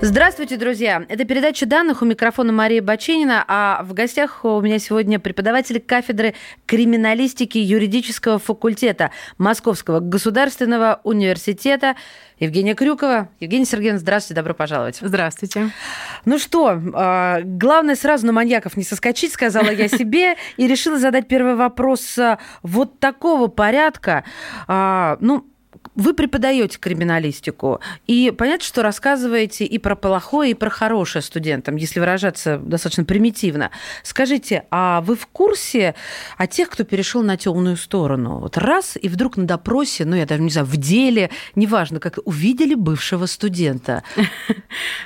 Здравствуйте, друзья! Это передача данных у микрофона Мария Баченина, а в гостях у меня сегодня преподаватель кафедры криминалистики юридического факультета Московского государственного университета Евгения Крюкова. Евгения Сергеевна, здравствуйте, добро пожаловать. Здравствуйте. Ну что, а, главное сразу на маньяков не соскочить, сказала я себе, и решила задать первый вопрос а, вот такого порядка. А, ну, вы преподаете криминалистику, и понятно, что рассказываете и про плохое, и про хорошее студентам, если выражаться достаточно примитивно. Скажите, а вы в курсе о тех, кто перешел на темную сторону? Вот раз, и вдруг на допросе, ну, я даже не знаю, в деле, неважно, как увидели бывшего студента.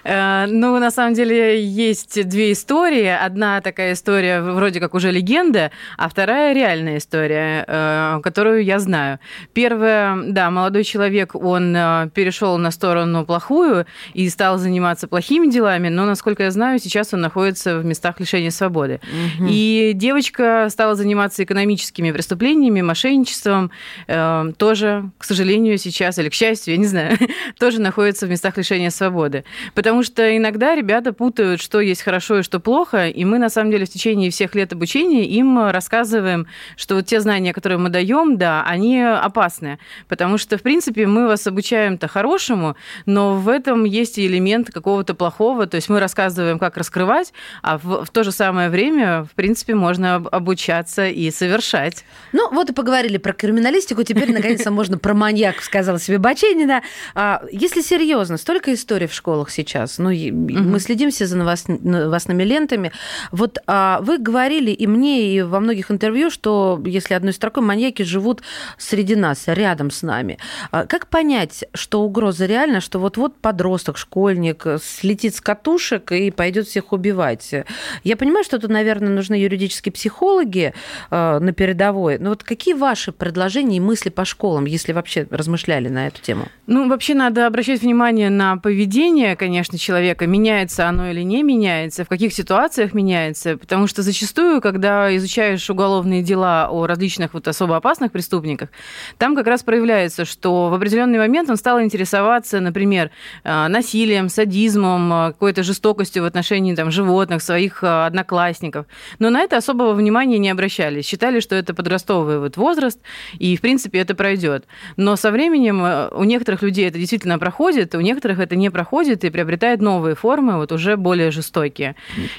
Э, ну, на самом деле, есть две истории. Одна такая история вроде как уже легенда, а вторая реальная история, э, которую я знаю. Первая, да, молодой человек, он э, перешел на сторону плохую и стал заниматься плохими делами, но, насколько я знаю, сейчас он находится в местах лишения свободы. Угу. И девочка стала заниматься экономическими преступлениями, мошенничеством, э, тоже, к сожалению, сейчас, или к счастью, я не знаю, тоже находится в местах лишения свободы. Потому что иногда ребята путают, что есть хорошо и что плохо, и мы, на самом деле, в течение всех лет обучения им рассказываем, что вот те знания, которые мы даем, да, они опасны, потому что, в принципе, мы вас обучаем-то хорошему, но в этом есть и элемент какого-то плохого, то есть мы рассказываем, как раскрывать, а в, в то же самое время, в принципе, можно обучаться и совершать. Ну, вот и поговорили про криминалистику, теперь, наконец-то, можно про маньяк, сказала себе Баченина. А, если серьезно, столько историй в школах сейчас, ну, мы следим все за новостными лентами. Вот а, вы говорили и мне, и во многих интервью, что, если одной строкой, маньяки живут среди нас, рядом с нами. А как понять, что угроза реальна, что вот-вот подросток, школьник слетит с катушек и пойдет всех убивать? Я понимаю, что тут, наверное, нужны юридические психологи а, на передовой. Но вот какие ваши предложения и мысли по школам, если вообще размышляли на эту тему? Ну, вообще надо обращать внимание на поведение, конечно, человека. Меняется оно или не меняется, в каких ситуациях меняется. Потому что зачастую, когда изучаешь уголовные дела о различных вот особо опасных преступниках, там как раз проявляется, что в определенный момент он стал интересоваться, например, э, насилием, садизмом, э, какой-то жестокостью в отношении там, животных, своих э, одноклассников. Но на это особого внимания не обращались. Считали, что это подростковый вот возраст, и, в принципе, это пройдет. Но со временем у некоторых людей это действительно проходит, у некоторых это не проходит и приобретает новые формы, вот уже более жестокие.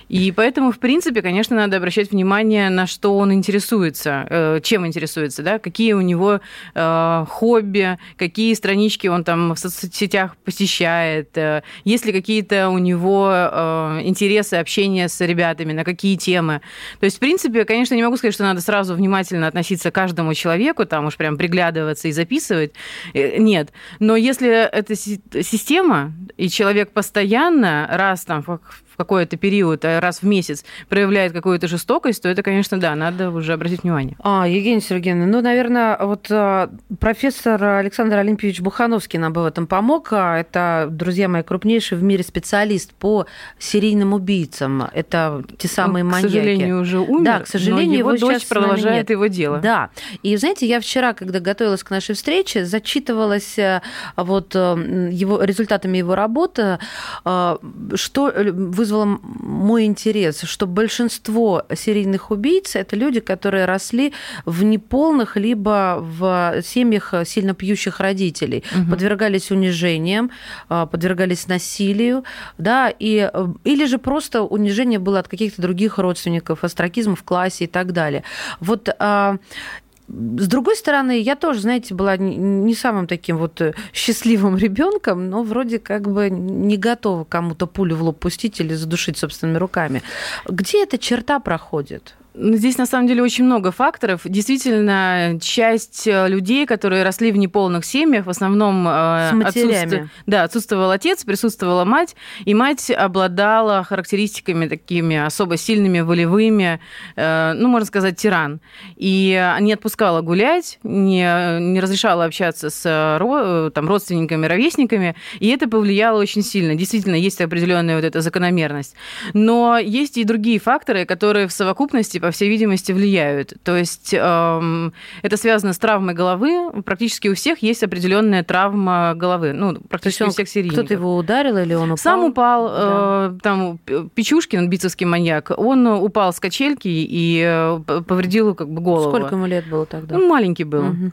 И поэтому, в принципе, конечно, надо обращать внимание, на что он интересуется, чем интересуется, да, какие у него хобби, какие странички он там в соцсетях посещает, э, есть ли какие-то у него э, интересы общения с ребятами, на какие темы. То есть, в принципе, конечно, не могу сказать, что надо сразу внимательно относиться к каждому человеку, там уж прям приглядываться и записывать. Э, нет. Но если это система, и человек постоянно, раз там в какой-то период, а раз в месяц проявляет какую-то жестокость, то это, конечно, да, надо уже обратить внимание. А, Евгения Сергеевна, ну, наверное, вот а, профессор Александр Олимпиевич Бухановский нам бы в этом помог. А, это, друзья мои, крупнейший в мире специалист по серийным убийцам. Это те самые Он, маньяки. К сожалению, уже умер, да, к сожалению, но его, его дочь продолжает его дело. Да. И, знаете, я вчера, когда готовилась к нашей встрече, зачитывалась э, вот э, его, результатами его работы, э, что вы вызвало мой интерес, что большинство серийных убийц это люди, которые росли в неполных либо в семьях сильно пьющих родителей, угу. подвергались унижениям, а, подвергались насилию, да, и, или же просто унижение было от каких-то других родственников, астракизм в классе и так далее. Вот а, с другой стороны, я тоже, знаете, была не самым таким вот э, счастливым ребенком, но вроде как бы не готова кому-то пулю в лоб пустить или задушить собственными руками. Где эта черта проходит? Ну, здесь на самом деле очень много факторов. Действительно, часть э, людей, которые росли в неполных семьях, в основном э, отсутствовал, да, отсутствовал отец, присутствовала мать, и мать обладала характеристиками такими особо сильными, волевыми, э, ну, можно сказать, тиран. И не отпускала гулять, не, не разрешала общаться с там, родственниками, ровесниками, и это повлияло очень сильно. Действительно, есть определенная вот эта закономерность. Но есть и другие факторы, которые в совокупности по всей видимости, влияют. То есть эм, это связано с травмой головы. Практически у всех есть определенная травма головы. Ну, практически у всех серийников. Кто-то его ударил или он упал? Сам упал. Да. Э, там Печушкин, бицевский маньяк, он упал с качельки и э, повредил как бы голову. Сколько ему лет было тогда? Ну, маленький был. Угу.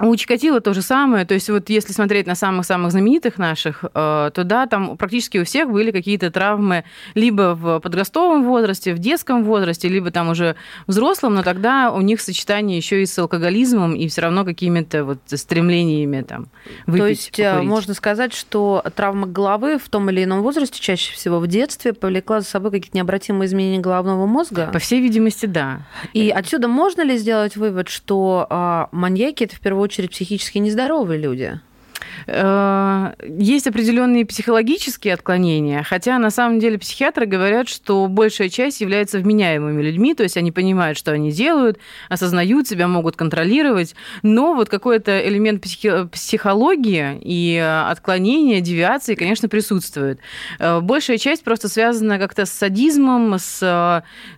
У Чикатило то же самое. То есть вот если смотреть на самых-самых знаменитых наших, э, то да, там практически у всех были какие-то травмы либо в подростковом возрасте, в детском возрасте, либо там уже взрослом, но тогда у них сочетание еще и с алкоголизмом и все равно какими-то вот стремлениями там выпить, То есть э, покурить. можно сказать, что травма головы в том или ином возрасте, чаще всего в детстве, повлекла за собой какие-то необратимые изменения головного мозга? По всей видимости, да. И отсюда можно ли сделать вывод, что а, маньяки это в первую очередь очередь психически нездоровые люди. Э, есть определенные психологические отклонения, хотя на самом деле психиатры говорят, что большая часть является вменяемыми людьми, то есть они понимают, что они делают, осознают себя, могут контролировать, но вот какой-то элемент психи- психологии и отклонения, девиации, конечно, присутствует. Э, большая часть просто связана как-то с садизмом, с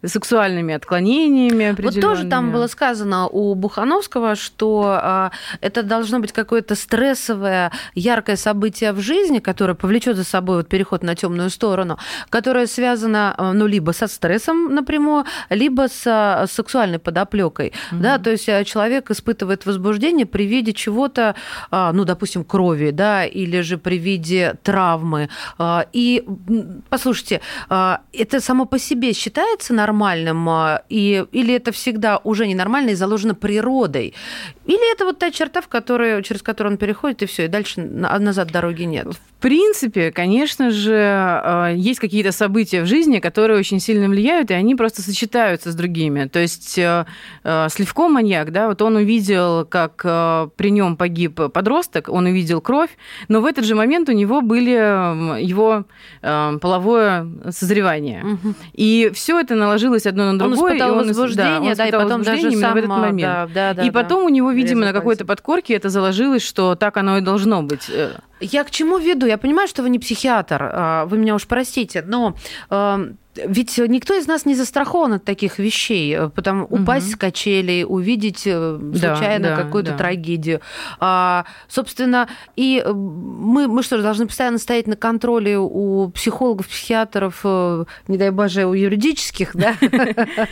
э, сексуальными отклонениями Вот тоже там было сказано у Бухановского, что это должно быть какое-то стрессовое яркое событие в жизни, которое повлечет за собой вот переход на темную сторону, которое связано э, ну, либо со стрессом напрямую, либо с э, сексуальной подоплекой. Mm-hmm. Да, то есть э, человек испытывает возбуждение при виде чего-то, ну, допустим, крови, да, или же при виде травмы. И послушайте, это само по себе считается нормальным, и, или это всегда уже ненормально и заложено природой? Или это вот та черта, в которую, через которую он переходит, и все, дальше дальше назад дороги нет. В принципе, конечно же, э, есть какие-то события в жизни, которые очень сильно влияют, и они просто сочетаются с другими. То есть э, э, Сливко маньяк, да, вот он увидел, как при нем погиб подросток, он увидел кровь, но в этот же момент у него были его половое созревание. Угу. И все это наложилось одно на другое. Он испытал и он, возбуждение, да, да, и потом даже сам... в этот момент. Да, да, да, и потом у него, видимо, на какой-то подкорке это заложилось, что так оно и должно быть. Я к чему веду? Я понимаю, что вы не психиатр, а, вы меня уж простите, но эм, ведь никто из нас не застрахован от таких вещей. Э, потому угу. упасть с качелей, увидеть э, случайно да, какую-то да. трагедию. А, собственно, и э, мы, мы что, должны постоянно стоять на контроле у психологов, психиатров, не дай боже, у юридических, да?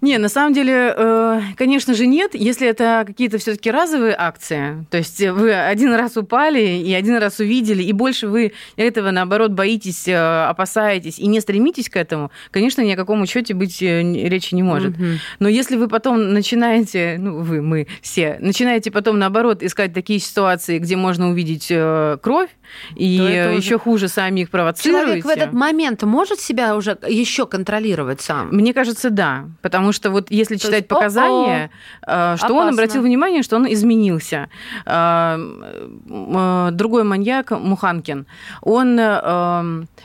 Не, на самом деле, конечно же, нет, если это какие-то все таки разовые акции. То есть вы один раз упали и один раз увидели, и больше вы этого, наоборот, боитесь, опасаетесь и не стремитесь к этому, этому, конечно, ни о каком учете быть э, речи не может. Угу. Но если вы потом начинаете, ну, вы, мы все, начинаете потом, наоборот, искать такие ситуации, где можно увидеть э, кровь, и еще уже... хуже сами их провоцируете. Человек в этот момент может себя уже еще контролировать сам? Мне кажется, да. Потому что вот если То читать есть, показания, э, что опасно. он обратил внимание, что он изменился. Другой маньяк, Муханкин, он,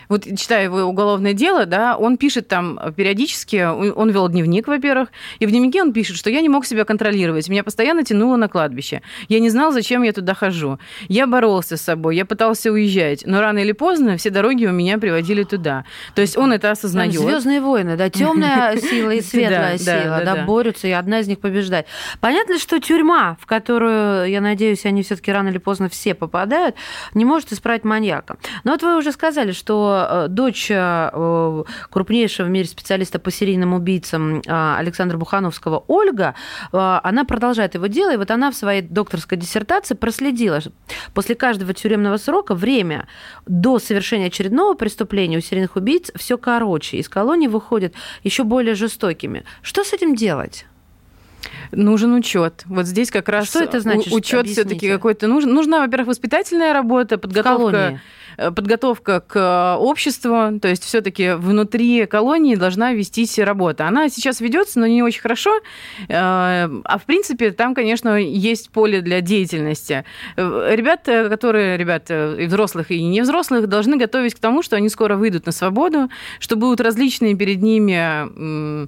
вот читая его уголовное дело, да, он пишет там периодически, он вел дневник, во-первых, и в дневнике он пишет, что я не мог себя контролировать, меня постоянно тянуло на кладбище. Я не знал, зачем я туда хожу. Я боролся с собой, я пытался уезжать, но рано или поздно все дороги у меня приводили туда. То есть он это осознает. Звездные войны, да, темная сила и светлая сила, да, борются, и одна из них побеждает. Понятно, что тюрьма, в которую, я надеюсь, они все-таки рано или поздно все попадают, не может исправить маньяка. Но вот вы уже сказали, что э, дочь э, крупнейшего в мире специалиста по серийным убийцам а, Александра Бухановского Ольга, а, она продолжает его дело, и вот она в своей докторской диссертации проследила после каждого тюремного срока время до совершения очередного преступления у серийных убийц все короче, из колонии выходят еще более жестокими. Что с этим делать? Нужен учет. Вот здесь как раз что это значит? Учет все-таки какой-то нужен. Нужна, во-первых, воспитательная работа, подготовка подготовка к обществу, то есть все-таки внутри колонии должна вестись работа. Она сейчас ведется, но не очень хорошо. А в принципе, там, конечно, есть поле для деятельности. Ребята, которые, ребята и взрослых, и не взрослых, должны готовить к тому, что они скоро выйдут на свободу, что будут различные перед ними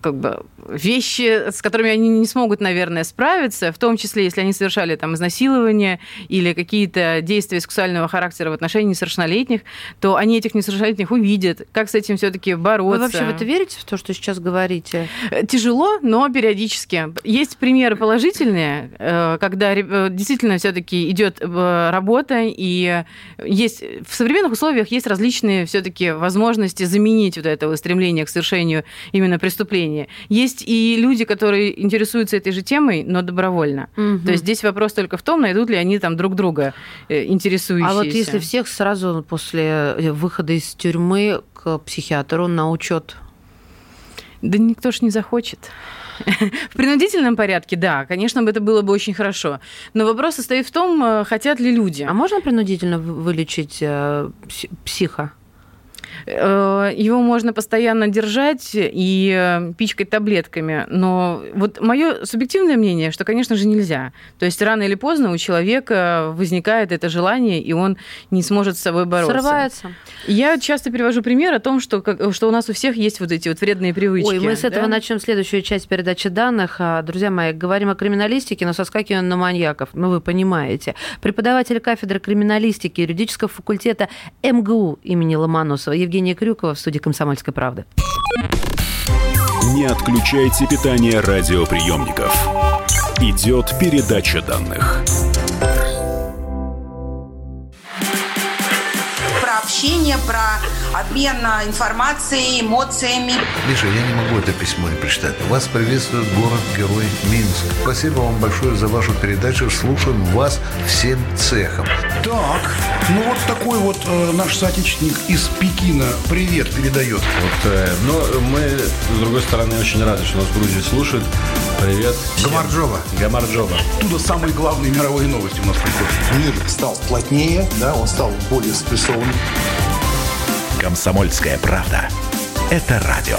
как бы вещи, с которыми они не смогут, наверное, справиться, в том числе, если они совершали там изнасилование или какие-то действия сексуального характера в отношении несовершеннолетних, то они этих несовершеннолетних увидят, как с этим все-таки бороться. Вы вообще в это верите, в то, что сейчас говорите? Э, тяжело, но периодически. Есть примеры положительные, э, когда э, действительно все-таки идет работа, и есть в современных условиях есть различные все-таки возможности заменить вот это стремление к совершению именно преступления. Есть и люди, которые интересуются этой же темой, но добровольно. Угу. То есть здесь вопрос только в том, найдут ли они там друг друга интересующиеся. А вот если всех сразу после выхода из тюрьмы к психиатру на учет да никто ж не захочет. В принудительном порядке, да, конечно, это было бы очень хорошо. Но вопрос состоит в том, э, хотят ли люди. А можно принудительно вылечить э, психа? Э, его можно постоянно держать и э, пичкать таблетками. Но вот мое субъективное мнение, что, конечно же, нельзя. То есть рано или поздно у человека возникает это желание, и он не сможет с собой бороться. Срывается. Я часто привожу пример о том, что, что у нас у всех есть вот эти вот вредные привычки. Ой, мы с этого да? начнем следующую часть передачи данных. А, друзья мои, говорим о криминалистике, но соскакиваем на маньяков. Ну, вы понимаете. Преподаватель кафедры криминалистики юридического факультета МГУ имени Ломоносова Евгения Крюкова в студии «Комсомольской правды». Не отключайте питание радиоприемников. Идет передача данных. общение, про обмен информацией, эмоциями. Миша, я не могу это письмо не прочитать. Вас приветствует город-герой Минск. Спасибо вам большое за вашу передачу. Слушаем вас всем цехом. Так, ну вот такой вот э, наш соотечественник из Пекина привет передает. Вот, э, но мы, с другой стороны, очень рады, что нас в Грузии слушают. Привет. Гамарджоба. Гамарджоба. Оттуда самые главные мировые новости у нас приходят. Мир стал плотнее, да, он стал более спрессованным. Комсомольская правда. Это радио.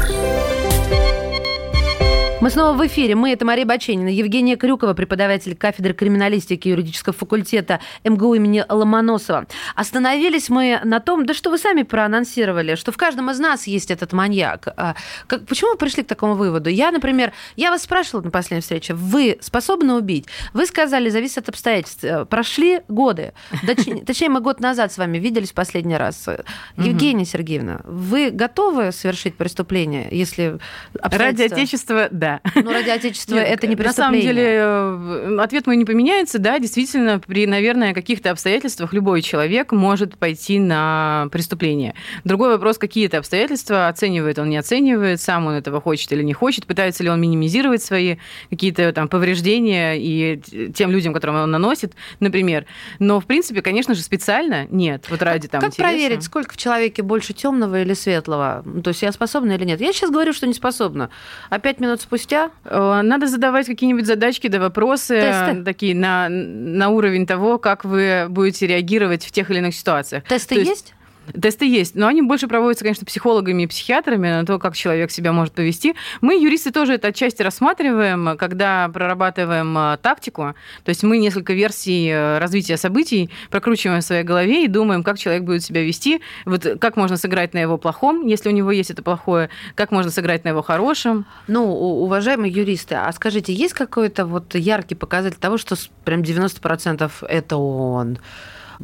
Мы снова в эфире. Мы – это Мария Баченина, Евгения Крюкова, преподаватель кафедры криминалистики юридического факультета МГУ имени Ломоносова. Остановились мы на том, да что вы сами проанонсировали, что в каждом из нас есть этот маньяк. А, как, почему вы пришли к такому выводу? Я, например, я вас спрашивала на последней встрече, вы способны убить? Вы сказали, зависит от обстоятельств. Э, прошли годы. Точнее, мы год назад с вами виделись последний раз. Евгения Сергеевна, вы готовы совершить преступление, если Ради Отечества, да да. Ну, ради Отечества Нет, это не преступление. На самом деле, э, ответ мой не поменяется. Да, действительно, при, наверное, каких-то обстоятельствах любой человек может пойти на преступление. Другой вопрос, какие это обстоятельства, оценивает он, не оценивает, сам он этого хочет или не хочет, пытается ли он минимизировать свои какие-то там повреждения и тем людям, которым он наносит, например. Но, в принципе, конечно же, специально нет. Вот ради там Как интереса. проверить, сколько в человеке больше темного или светлого? То есть я способна или нет? Я сейчас говорю, что не способна. А пять минут спустя спустя? Э, надо задавать какие-нибудь задачки да вопросы Тесты. такие на, на уровень того, как вы будете реагировать в тех или иных ситуациях. Тесты есть? есть? Тесты есть, но они больше проводятся, конечно, психологами и психиатрами на то, как человек себя может повести. Мы, юристы, тоже это отчасти рассматриваем, когда прорабатываем э, тактику. То есть мы несколько версий э, развития событий прокручиваем в своей голове и думаем, как человек будет себя вести, вот как можно сыграть на его плохом, если у него есть это плохое, как можно сыграть на его хорошем. Ну, уважаемые юристы, а скажите, есть какой-то вот яркий показатель того, что прям 90% это он?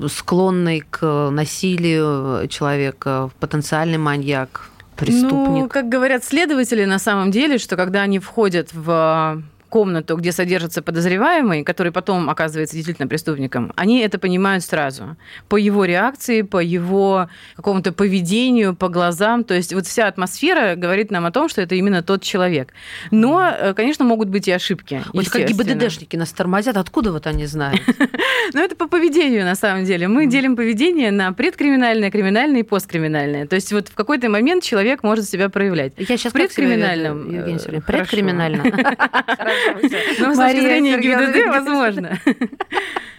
Склонный к насилию человека, потенциальный маньяк, преступник? Ну, как говорят следователи, на самом деле, что когда они входят в комнату, где содержится подозреваемый, который потом оказывается действительно преступником, они это понимают сразу. По его реакции, по его какому-то поведению, по глазам. То есть вот вся атмосфера говорит нам о том, что это именно тот человек. Но, э, конечно, могут быть и ошибки. Вот как ГИБДДшники нас тормозят, откуда вот они знают? Ну, это по поведению, на самом деле. Мы делим поведение на предкриминальное, криминальное и посткриминальное. То есть вот в какой-то момент человек может себя проявлять. Я сейчас предкриминальном. Евгений Ну, с точки зрения ГИБДД, возможно.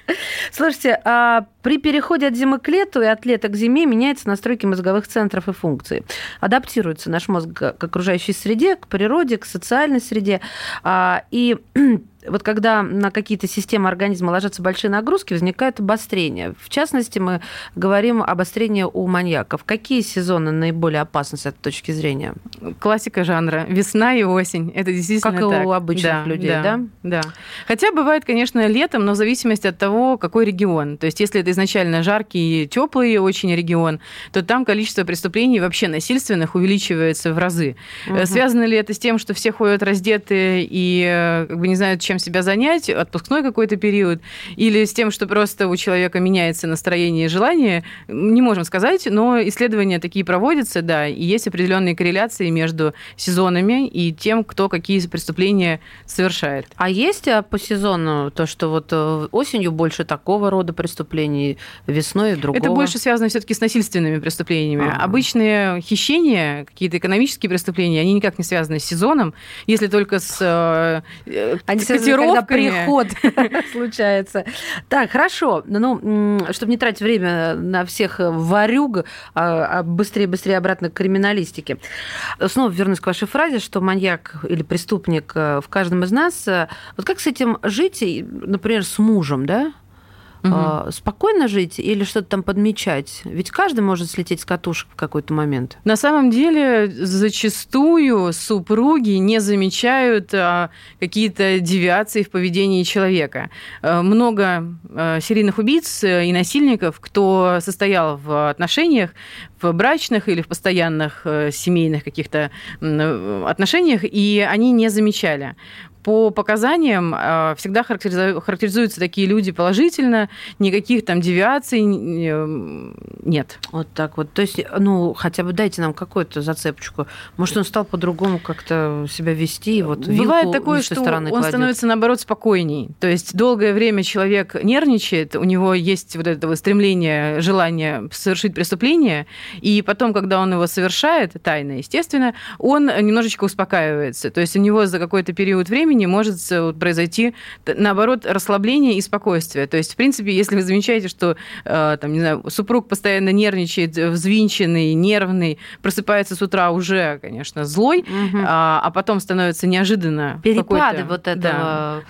Слушайте, а при переходе от зимы к лету и от лета к зиме меняются настройки мозговых центров и функций. Адаптируется наш мозг к окружающей среде, к природе, к социальной среде. А, и вот когда на какие-то системы организма ложатся большие нагрузки, возникает обострение. В частности, мы говорим об обострении у маньяков. Какие сезоны наиболее опасны с этой точки зрения? Классика жанра. Весна и осень. Это действительно Как и так. у обычных Да, людей, да? да? Да. Хотя бывает, конечно, летом, но в зависимости от того, какой регион. То есть, если это изначально жаркий и теплый очень регион, то там количество преступлений вообще насильственных увеличивается в разы. Мгм. Связано ли это с тем, что все ходят раздеты и э, как бы не знают, чем себя занять, отпускной какой-то период, или с тем, что просто у человека меняется настроение и желание, не можем сказать, но исследования такие проводятся, да, и есть определенные корреляции между сезонами и тем, кто какие преступления совершает. А есть а, по сезону то, что вот э, осенью больше такого рода преступлений, весной другого? Это больше связано все-таки с насильственными преступлениями. Ага. Обычные хищения, какие-то экономические преступления, они никак не связаны с сезоном, если только с э, э, Они связаны, когда приход случается. Так, хорошо. Ну, чтобы не тратить время на всех варюг, а быстрее-быстрее обратно к криминалистике. Снова вернусь к вашей фразе, что маньяк или преступник э, в каждом из нас. Э, Вот как с этим жить, например, с мужем, да? А, Спокойно жить или что-то там подмечать? Ведь каждый может слететь с катушек в какой-то момент. На самом деле, зачастую супруги не замечают а, какие-то девиации в поведении человека. А, Много серийных убийц э, и насильников, кто состоял в отношениях, в брачных или в постоянных э, семейных каких-то э, отношениях, и они не замечали. По показаниям э, всегда характеризу- характеризуются такие люди положительно, никаких там девиаций э, нет. Вот так вот. То есть, ну, хотя бы дайте нам какую-то зацепочку. Может, он стал по-другому как-то себя вести? Вот Бывает такое, что он кладет. становится, наоборот, спокойней. То есть долгое время человек нервничает, у него есть вот это вот стремление, желание совершить преступление, и потом, когда он его совершает, тайно, естественно, он немножечко успокаивается. То есть у него за какой-то период времени может э, произойти, наоборот, расслабление и спокойствие. То есть, в принципе, если вы замечаете, что э, там, не знаю, супруг постоянно нервничает, э, взвинченный, нервный, просыпается с утра уже, конечно, злой, Мгм. а, а потом становится неожиданно Перепады вот Да. этого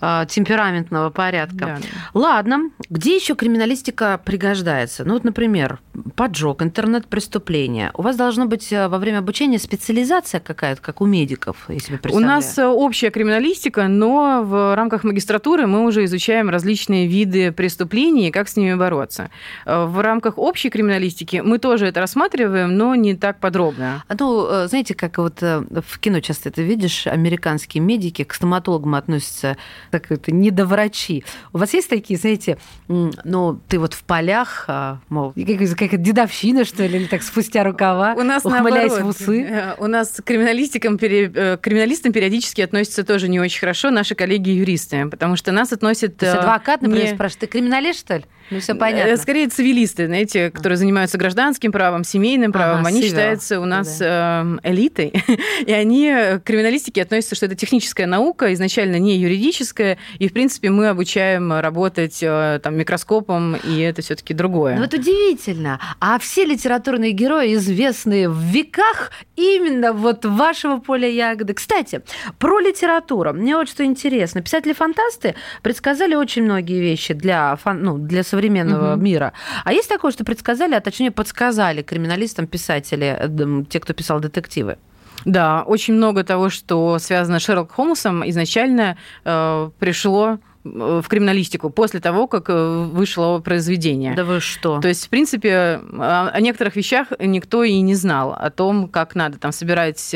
а, темпераментного порядка. Да. Ладно, где еще криминалистика пригождается? Ну вот, например, поджог, интернет-преступление. У вас должно быть во время обучения специализация какая-то, как у медиков, если У представляю. нас общая криминалистика, но в рамках магистратуры мы уже изучаем различные виды преступлений и как с ними бороться. Э, В рамках общей криминалистики мы тоже это рассматриваем, но не так подробно. А Ну, э, знаете, как вот э, в кино часто это видишь, американские медики к стоматологам относятся как это недоврачи. У вас есть такие, знаете, ну, ты вот в полях, а, мол, и как- какая-то дедовщина, что ли, или так спустя рукава, У нас ухмыляясь наоборот. в усы? У нас к криминалистикам, криминалистам периодически относятся тоже не очень хорошо наши коллеги-юристы, потому что нас относят... То есть э, адвокат, например, не- спрашивает, ты криминалист, что ли? Ну, все Э, понятно. Скорее цивилисты, знаете, которые занимаются гражданским правом, семейным правом, Ага, они civil, считаются у нас э, элитой, и они к криминалистике относятся, что это техническая наука, изначально не юридическая, и, в принципе, мы обучаем работать э, там, микроскопом, и это все таки другое. Ну, вот удивительно. А все литературные герои, известные в веках, именно вот вашего поля ягоды. Кстати, про литературу. Мне вот что интересно. Писатели-фантасты предсказали очень многие вещи для, фан- ну, для современного Мгм. мира. А есть такое, что предсказали, а точнее подсказали криминалистам писатели, э, те, кто писал детективы? Да, очень много того, что связано с Шерлоком Холмсом, изначально э, пришло в криминалистику после того, как вышло произведение. Да вы что? То есть, в принципе, о некоторых вещах никто и не знал, о том, как надо там собирать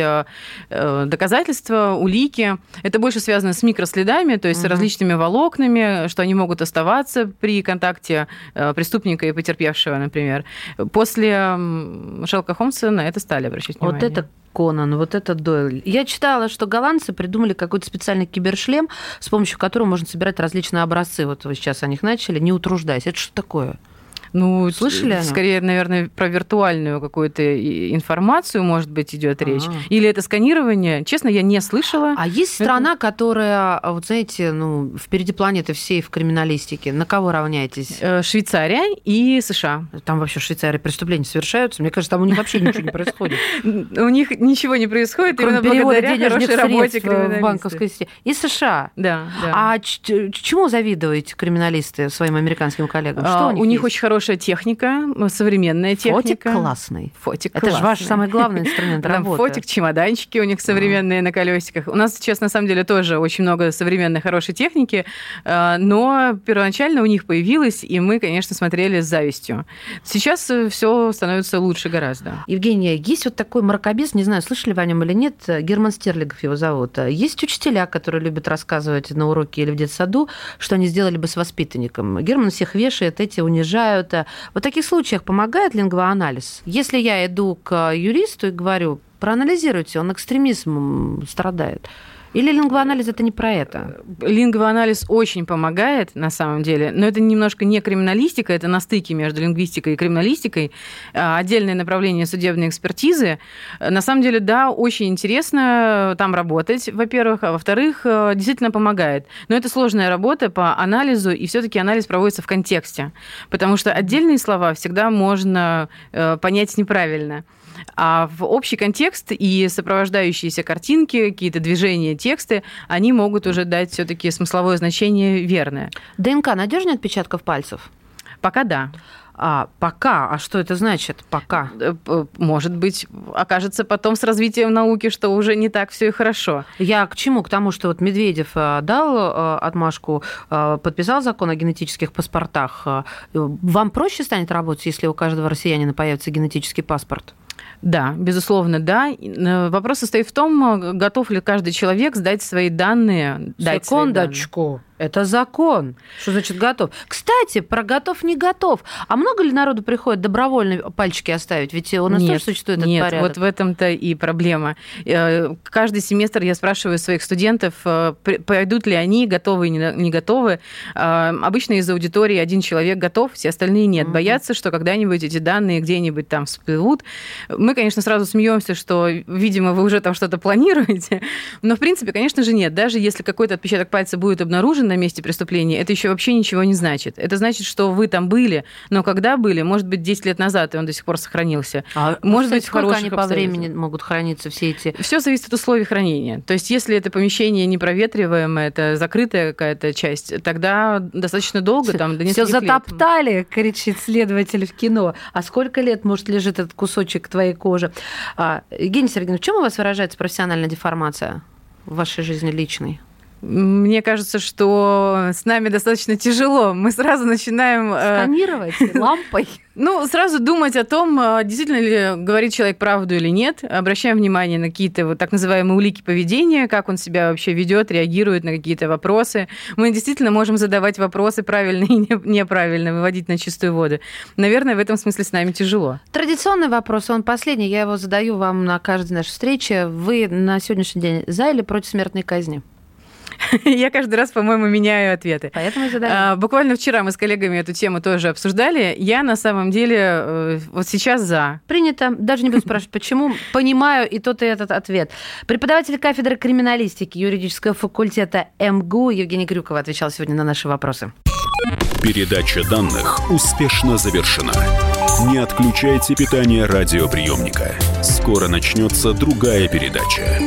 доказательства, улики. Это больше связано с микроследами, то есть угу. с различными волокнами, что они могут оставаться при контакте преступника и потерпевшего, например. После Шелка Холмса на это стали обращать внимание. Вот это Конан, вот это Дойль. Я читала, что голландцы придумали какой-то специальный кибершлем, с помощью которого можно собирать различные образцы. Вот вы сейчас о них начали, не утруждаясь. Это что такое? Ну, слышали они? Скорее, наверное, про виртуальную какую-то информацию, может быть, идет речь. А-а-а. Или это сканирование? Честно, я не слышала. А есть страна, это... которая, вот знаете, ну, впереди планеты всей в криминалистике. На кого равняетесь? Э, Швейцария и США. Там вообще в Швейцарии преступления совершаются. Мне кажется, там у них вообще ничего не происходит. У них ничего не происходит, именно благодаря хорошей работе в банковской системе. И США. Да, А чему завидуете криминалисты своим американским коллегам? Что у них очень хорошая хорошая техника, современная техника. Фотик классный. Фотик Это же ваш самый главный инструмент работы. Фотик, чемоданчики у них современные на колесиках. У нас сейчас, на самом деле, тоже очень много современной хорошей техники, э, но первоначально у них появилась, и мы, конечно, смотрели с завистью. Сейчас э, все становится лучше гораздо. Евгения, есть вот такой мракобес, не знаю, слышали вы о нем или нет, Герман Стерлигов его зовут. Есть учителя, которые любят рассказывать на уроке или в детсаду, что они сделали бы с воспитанником. Герман всех вешает, эти унижают, это. В таких случаях помогает лингвоанализ? Если я иду к юристу и говорю, проанализируйте, он экстремизмом страдает. Или лингвоанализ это не про это? Лингвоанализ очень помогает, на самом деле, но это немножко не криминалистика, это на стыке между лингвистикой и криминалистикой, а, отдельное направление судебной экспертизы. На самом деле, да, очень интересно там работать, во-первых, а во-вторых, э, действительно помогает. Но это сложная работа по анализу, и все-таки анализ проводится в контексте, потому что отдельные слова всегда можно э, понять неправильно. А в общий контекст и сопровождающиеся картинки, какие-то движения, тексты, они могут уже дать все-таки смысловое значение верное. ДНК надежнее отпечатков пальцев? Пока да. А пока, а что это значит? Пока. Э, может быть, окажется потом с развитием науки, что уже не так все и хорошо. Я к чему? К тому, что вот Медведев э, дал э, отмашку, подписал закон о генетических паспортах. Вам проще станет работать, если у каждого россиянина появится генетический паспорт? Да, безусловно, да. Э, вопрос состоит в том, готов ли каждый человек сдать свои данные. Секундочку. Свои данные. Это закон. Что значит готов? Кстати, про готов не готов. А много ли народу приходит добровольно пальчики оставить? Ведь у нас нет, тоже существует этот нет, порядок. вот в этом-то и проблема. Э, каждый семестр я спрашиваю своих студентов, э, пойдут ли они, готовы или не готовы. Э, обычно из аудитории один человек готов, все остальные нет. Боятся, что когда-нибудь эти данные где-нибудь там всплывут. Мы, конечно, сразу смеемся, что, видимо, вы уже там что-то планируете. Но, в принципе, конечно же, нет. Даже если какой-то отпечаток пальца будет обнаружен, на месте преступления, это еще вообще ничего не значит. Это значит, что вы там были, но когда были, может быть, 10 лет назад, и он до сих пор сохранился. А, может быть, сколько они по времени могут храниться все эти... Все зависит от условий хранения. То есть, если это помещение непроветриваемое, это закрытая какая-то часть, тогда достаточно долго, там, до Все затоптали, лет. кричит следователь в кино. А сколько лет, может, лежит этот кусочек твоей кожи? А, Евгений Сергеевич, в чем у вас выражается профессиональная деформация в вашей жизни личной? Мне кажется, что с нами достаточно тяжело. Мы сразу начинаем... Э, Сканировать лампой. Ну, сразу думать о том, э, действительно ли говорит человек правду или нет. Обращаем внимание на какие-то вот так называемые улики поведения, как он себя вообще ведет, реагирует на какие-то вопросы. Мы действительно можем задавать вопросы правильно и неправильно, выводить на чистую воду. Наверное, в этом смысле с нами тяжело. Традиционный вопрос, он последний. Я его задаю вам на каждой нашей встрече. Вы на сегодняшний день за или против смертной казни? Я каждый раз, по-моему, меняю ответы. Поэтому задаю. А, буквально вчера мы с коллегами эту тему тоже обсуждали. Я на самом деле э, вот сейчас за. Принято. Даже не буду спрашивать, почему. Понимаю и тот, и этот ответ. Преподаватель кафедры криминалистики юридического факультета МГУ Евгений Крюкова отвечал сегодня на наши вопросы. Передача данных успешно завершена. Не отключайте питание радиоприемника. Скоро начнется другая передача.